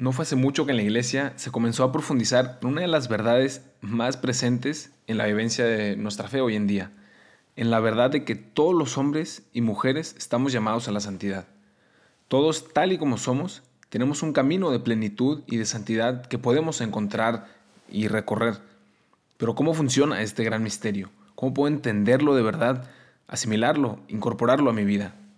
No fue hace mucho que en la iglesia se comenzó a profundizar en una de las verdades más presentes en la vivencia de nuestra fe hoy en día, en la verdad de que todos los hombres y mujeres estamos llamados a la santidad. Todos, tal y como somos, tenemos un camino de plenitud y de santidad que podemos encontrar y recorrer. Pero ¿cómo funciona este gran misterio? ¿Cómo puedo entenderlo de verdad, asimilarlo, incorporarlo a mi vida?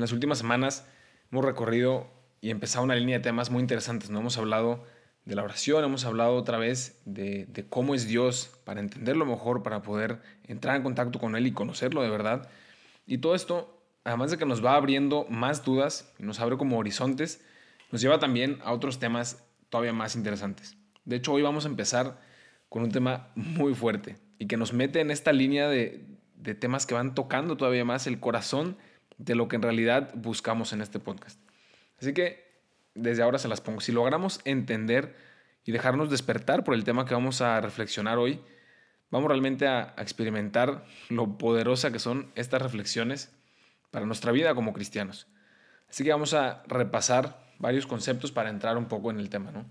En las últimas semanas hemos recorrido y empezado una línea de temas muy interesantes. ¿no? Hemos hablado de la oración, hemos hablado otra vez de, cómo es Dios para entenderlo mejor, para poder entrar en contacto con Él y conocerlo de verdad. Y todo esto, además de que nos va abriendo más dudas nos abre como horizontes, nos lleva también a otros temas todavía más interesantes. De hecho, hoy vamos a empezar con un tema muy fuerte y que nos mete en esta línea de temas que van tocando todavía más el corazón de lo que en realidad buscamos en este podcast. Así que desde ahora se las pongo. Si logramos entender y dejarnos despertar por el tema que vamos a reflexionar hoy, vamos realmente a, experimentar lo poderosa que son estas reflexiones para nuestra vida como cristianos. Así que vamos a repasar varios conceptos para entrar un poco en el tema. ¿no?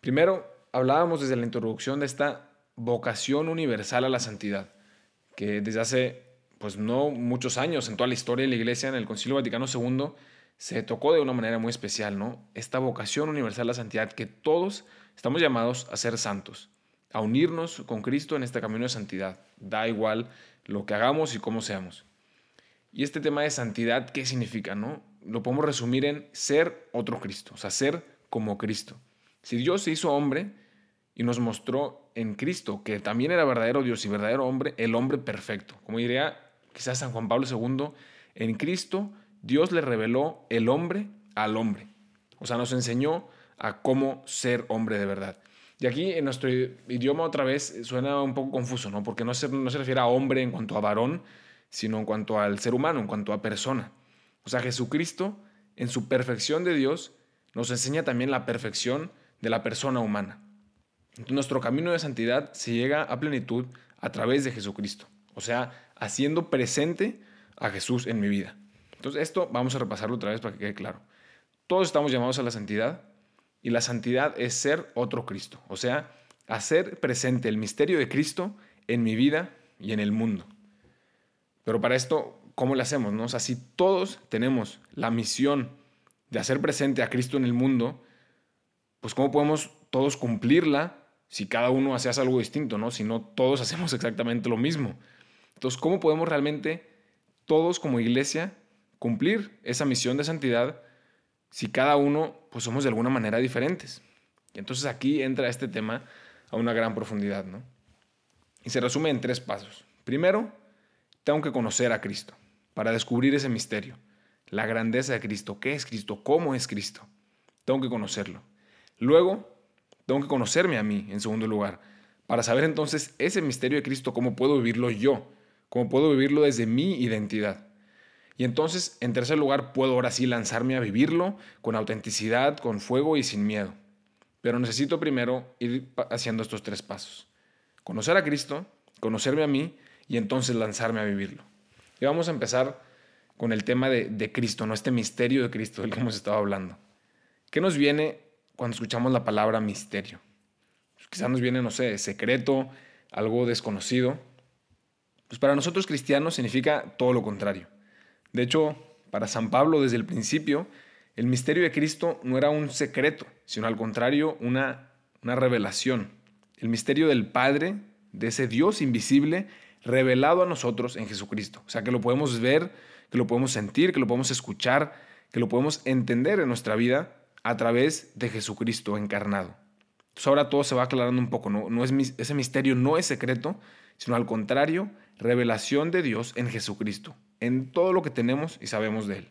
Primero, hablábamos desde la introducción de esta vocación universal a la santidad, que desde hace pues no muchos años en toda la historia de la Iglesia, en el Concilio Vaticano II, se tocó de una manera muy especial, ¿no? Esta vocación universal a la santidad, que todos estamos llamados a ser santos, a unirnos con Cristo en este camino de santidad. Da igual lo que hagamos y cómo seamos. Y este tema de santidad, ¿qué significa, no? Lo podemos resumir en ser otro Cristo, o sea, ser como Cristo. Si Dios se hizo hombre y nos mostró en Cristo que también era verdadero Dios y verdadero hombre, el hombre perfecto, como diría quizás San Juan Pablo II, en Cristo Dios le reveló el hombre al hombre. O sea, nos enseñó a cómo ser hombre de verdad. Y aquí en nuestro idioma otra vez suena un poco confuso, ¿no? Porque no se, no se refiere a hombre en cuanto a varón, sino en cuanto al ser humano, en cuanto a persona. O sea, Jesucristo, en su perfección de Dios, nos enseña también la perfección de la persona humana. Nuestro camino de santidad se llega a plenitud a través de Jesucristo. O sea, haciendo presente a Jesús en mi vida. Entonces, esto vamos a repasarlo otra vez para que quede claro. Todos estamos llamados a la santidad y la santidad es ser otro Cristo, o sea, hacer presente el misterio de Cristo en mi vida y en el mundo. Pero para esto, ¿cómo lo hacemos? No? O sea, si todos tenemos la misión de hacer presente a Cristo en el mundo, pues ¿cómo podemos todos cumplirla si cada uno hace algo distinto, ¿no? Si no todos hacemos exactamente lo mismo. Entonces, ¿cómo podemos realmente todos como iglesia cumplir esa misión de santidad si cada uno pues somos de alguna manera diferentes? Y entonces aquí entra este tema a una gran profundidad, ¿no? Y se resume en tres pasos. Primero, tengo que conocer a Cristo para descubrir ese misterio, la grandeza de Cristo, qué es Cristo, cómo es Cristo. Tengo que conocerlo. Luego, tengo que conocerme a mí, en segundo lugar, para saber entonces ese misterio de Cristo, cómo puedo vivirlo yo, cómo puedo vivirlo desde mi identidad. Y entonces, en tercer lugar, puedo ahora sí lanzarme a vivirlo con autenticidad, con fuego y sin miedo. Pero necesito primero ir haciendo estos tres pasos. Conocer a Cristo, conocerme a mí y entonces lanzarme a vivirlo. Y vamos a empezar con el tema de, Cristo, no este misterio de Cristo del que hemos estado hablando. ¿Qué nos viene cuando escuchamos la palabra misterio? quizás nos viene, no sé, secreto, algo desconocido. Pues para nosotros cristianos significa todo lo contrario. De hecho, para San Pablo desde el principio, el misterio de Cristo no era un secreto, sino al contrario, una, una revelación. El misterio del Padre, de ese Dios invisible, revelado a nosotros en Jesucristo. O sea, que lo podemos ver, que lo podemos sentir, que lo podemos escuchar, que lo podemos entender en nuestra vida a través de Jesucristo encarnado. Entonces ahora todo se va aclarando un poco, ¿no? no es, ese misterio no es secreto, sino al contrario, revelación de Dios en Jesucristo, en todo lo que tenemos y sabemos de Él.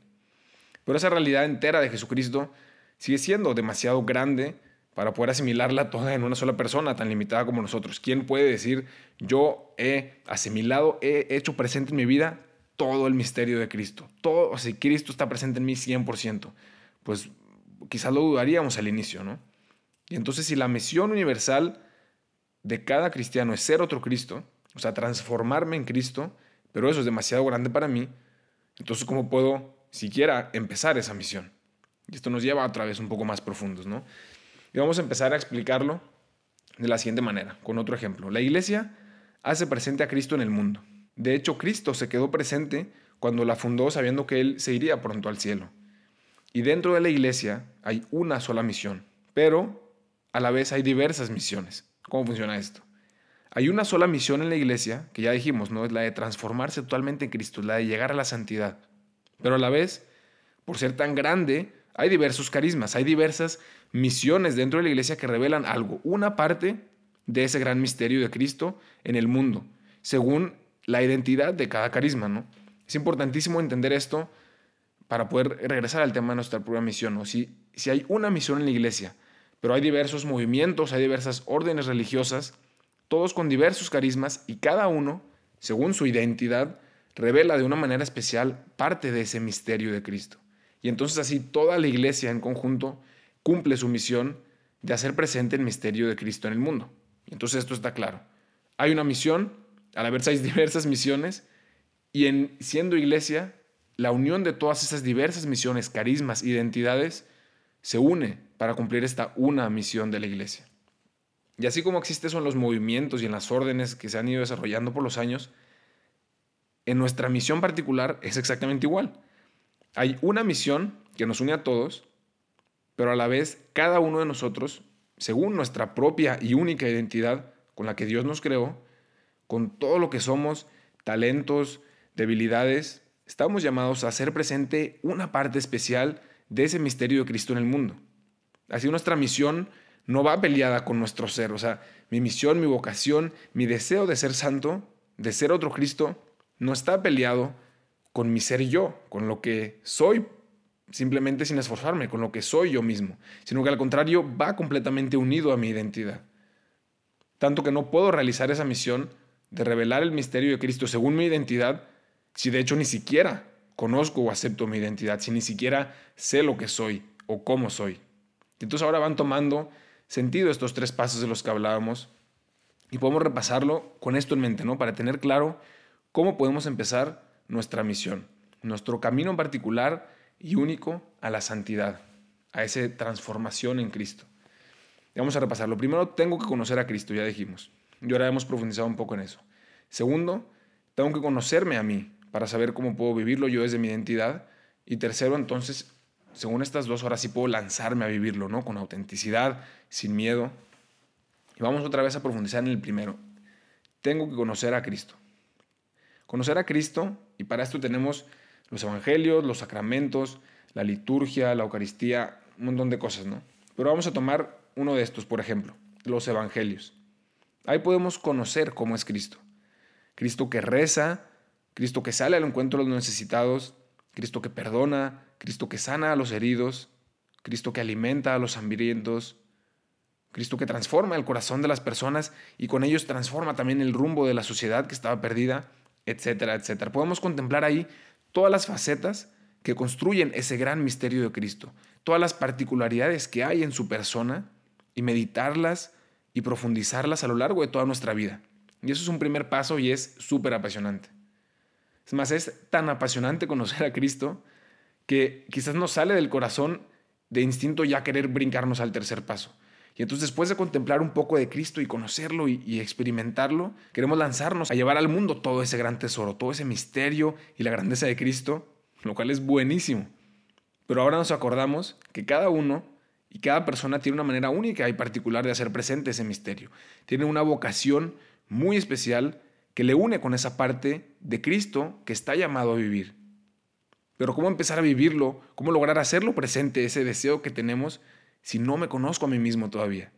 Pero esa realidad entera de Jesucristo sigue siendo demasiado grande para poder asimilarla toda en una sola persona tan limitada como nosotros. ¿Quién puede decir, yo he asimilado, he hecho presente en mi vida todo el misterio de Cristo? Todo, o Cristo está presente en mí 100%. Pues quizás lo dudaríamos al inicio, ¿no? Y entonces si la misión universal de cada cristiano es ser otro Cristo, o sea, transformarme en Cristo, pero eso es demasiado grande para mí, entonces ¿cómo puedo siquiera empezar esa misión? Y esto nos lleva a otra vez un poco más profundos, ¿no? Y vamos a empezar a explicarlo de la siguiente manera, con otro ejemplo. La iglesia hace presente a Cristo en el mundo. De hecho, Cristo se quedó presente cuando la fundó sabiendo que Él se iría pronto al cielo. Y dentro de la iglesia hay una sola misión, pero a la vez hay diversas misiones. ¿Cómo funciona esto? Hay una sola misión en la iglesia, que ya dijimos, ¿no? Es la de transformarse totalmente en Cristo, la de llegar a la santidad. Pero a la vez, por ser tan grande, hay diversos carismas, hay diversas misiones dentro de la iglesia que revelan algo, una parte de ese gran misterio de Cristo en el mundo, según la identidad de cada carisma, ¿no? Es importantísimo entender esto para poder regresar al tema de nuestra propia misión, ¿no? Si, si hay una misión en la iglesia, pero hay diversos movimientos, hay diversas órdenes religiosas, todos con diversos carismas y cada uno, según su identidad, revela de una manera especial parte de ese misterio de Cristo. Y entonces así toda la iglesia en conjunto cumple su misión de hacer presente el misterio de Cristo en el mundo. Y entonces esto está claro. Hay una misión, al haber seis diversas misiones, y en siendo iglesia, la unión de todas esas diversas misiones, carismas, identidades, se une para cumplir esta una misión de la iglesia. Y así como existe eso en los movimientos y en las órdenes que se han ido desarrollando por los años, en nuestra misión particular es exactamente igual. Hay una misión que nos une a todos, pero a la vez cada uno de nosotros, según nuestra propia y única identidad con la que Dios nos creó, con todo lo que somos, talentos, debilidades, estamos llamados a hacer presente una parte especial de ese misterio de Cristo en el mundo. Así nuestra misión no va peleada con nuestro ser. O sea, mi misión, mi vocación, mi deseo de ser santo, de ser otro Cristo, no está peleado con mi ser yo, con lo que soy simplemente sin esforzarme, con lo que soy yo mismo, sino que al contrario va completamente unido a mi identidad. Tanto que no puedo realizar esa misión de revelar el misterio de Cristo según mi identidad, si de hecho ni siquiera conozco o acepto mi identidad, si ni siquiera sé lo que soy o cómo soy. Entonces ahora van tomando sentido estos tres pasos de los que hablábamos y podemos repasarlo con esto en mente, ¿no? Para tener claro cómo podemos empezar nuestra misión, nuestro camino en particular y único a la santidad, a esa transformación en Cristo. vamos a repasarlo. Primero, tengo que conocer a Cristo, ya dijimos. Y ahora hemos profundizado un poco en eso. Segundo, tengo que conocerme a mí para saber cómo puedo vivirlo yo desde mi identidad. Y tercero, entonces, según estas dos horas sí puedo lanzarme a vivirlo, ¿no? Con autenticidad, sin miedo. Y vamos otra vez a profundizar en el primero. Tengo que conocer a Cristo. Conocer a Cristo, y para esto tenemos los evangelios, los sacramentos, la liturgia, la Eucaristía, un montón de cosas, ¿no? Pero vamos a tomar uno de estos, por ejemplo, los evangelios. Ahí podemos conocer cómo es Cristo. Cristo que reza, Cristo que sale al encuentro de los necesitados, Cristo que perdona, Cristo que sana a los heridos, Cristo que alimenta a los hambrientos, Cristo que transforma el corazón de las personas y con ellos transforma también el rumbo de la sociedad que estaba perdida, etcétera, etcétera. Podemos contemplar ahí todas las facetas que construyen ese gran misterio de Cristo, todas las particularidades que hay en su persona y meditarlas y profundizarlas a lo largo de toda nuestra vida. Y eso es un primer paso y es súper apasionante. Es más, es tan apasionante conocer a Cristo que quizás nos sale del corazón de instinto ya querer brincarnos al tercer paso. Y entonces después de contemplar un poco de Cristo y conocerlo y, experimentarlo, queremos lanzarnos a llevar al mundo todo ese gran tesoro, todo ese misterio y la grandeza de Cristo, lo cual es buenísimo. Pero ahora nos acordamos que cada uno y cada persona tiene una manera única y particular de hacer presente ese misterio. Tiene una vocación muy especial que le une con esa parte de Cristo que está llamado a vivir. Pero ¿cómo empezar a vivirlo? ¿Cómo lograr hacerlo presente, ese deseo que tenemos, si no me conozco a mí mismo todavía?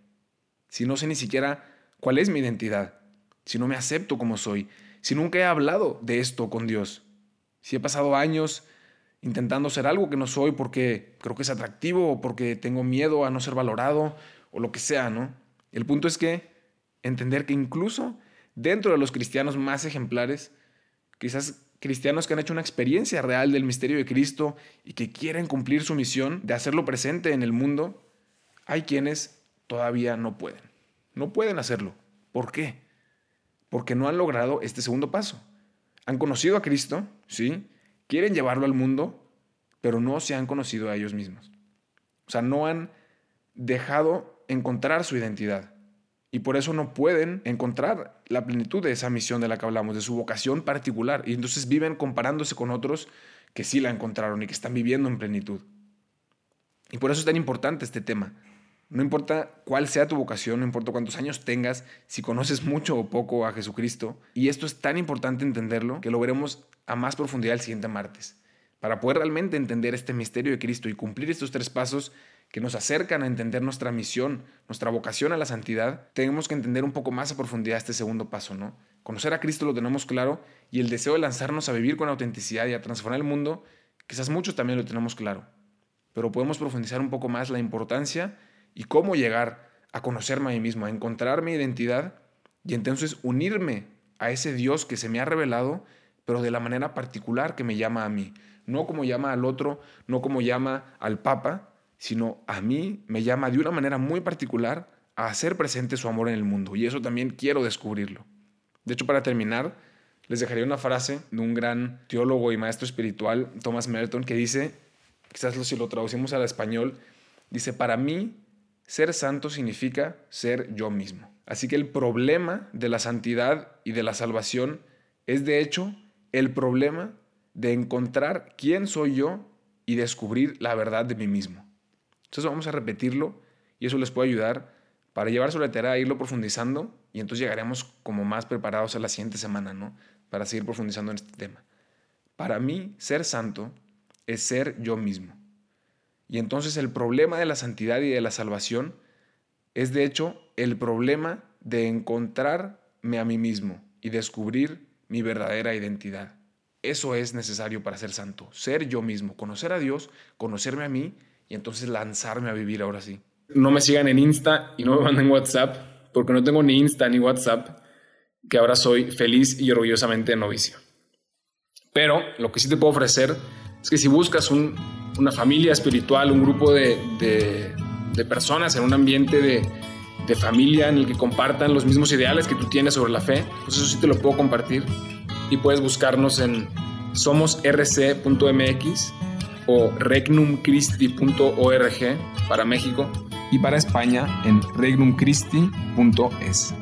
Si no sé ni siquiera cuál es mi identidad. si no me acepto como soy, si nunca he hablado de esto con Dios, si he pasado años intentando ser algo que no soy porque creo que es atractivo o porque tengo miedo a no ser valorado o lo que sea, ¿no? El punto es que entender que incluso dentro de los cristianos más ejemplares, quizás cristianos que han hecho una experiencia real del misterio de Cristo y que quieren cumplir su misión de hacerlo presente en el mundo, hay quienes todavía no pueden. No pueden hacerlo. ¿Por qué? Porque no han logrado este segundo paso. Han conocido a Cristo, ¿sí? Quieren llevarlo al mundo, pero no se han conocido a ellos mismos. O sea, no han dejado encontrar su identidad. Y por eso no pueden encontrar la plenitud de esa misión de la que hablamos, de su vocación particular. Y entonces viven comparándose con otros que sí la encontraron y que están viviendo en plenitud. Y por eso es tan importante este tema. No importa cuál sea tu vocación, no importa cuántos años tengas, si conoces mucho o poco a Jesucristo. Y esto es tan importante entenderlo que lo veremos a más profundidad el siguiente martes. Para poder realmente entender este misterio de Cristo y cumplir estos tres pasos, que nos acercan a entender nuestra misión, nuestra vocación a la santidad, tenemos que entender un poco más a profundidad este segundo paso, ¿no? Conocer a Cristo lo tenemos claro y el deseo de lanzarnos a vivir con autenticidad y a transformar el mundo, quizás muchos también lo tenemos claro. Pero podemos profundizar un poco más la importancia y cómo llegar a conocerme a mí mismo, a encontrar mi identidad y entonces unirme a ese Dios que se me ha revelado, pero de la manera particular que me llama a mí, no como llama al otro, no como llama al Papa, sino a mí me llama de una manera muy particular a hacer presente su amor en el mundo. Y eso también quiero descubrirlo. De hecho, para terminar, les dejaría una frase de un gran teólogo y maestro espiritual, Thomas Merton, que dice, quizás si lo traducimos al español, dice, para mí, ser santo significa ser yo mismo. Así que el problema de la santidad y de la salvación es de hecho el problema de encontrar quién soy yo y descubrir la verdad de mí mismo. Entonces vamos a repetirlo y eso les puede ayudar para llevar sobre tarea e irlo profundizando y entonces llegaremos como más preparados a la siguiente semana, ¿no? Para seguir profundizando en este tema. Para mí, ser santo es ser yo mismo. Y entonces el problema de la santidad y de la salvación es de hecho el problema de encontrarme a mí mismo y descubrir mi verdadera identidad. Eso es necesario para ser santo, ser yo mismo, conocer a Dios, conocerme a mí y entonces lanzarme a vivir ahora sí. No me sigan en Insta y no me manden WhatsApp, porque no tengo ni Insta ni WhatsApp, que ahora soy feliz y orgullosamente novicio. Pero lo que sí te puedo ofrecer es que si buscas una familia espiritual, un grupo de, personas en un ambiente de, de, familia en el que compartan los mismos ideales que tú tienes sobre la fe, pues eso sí te lo puedo compartir. Y puedes buscarnos en somosrc.mx o regnumchristi.org para México y para España en regnumchristi.es.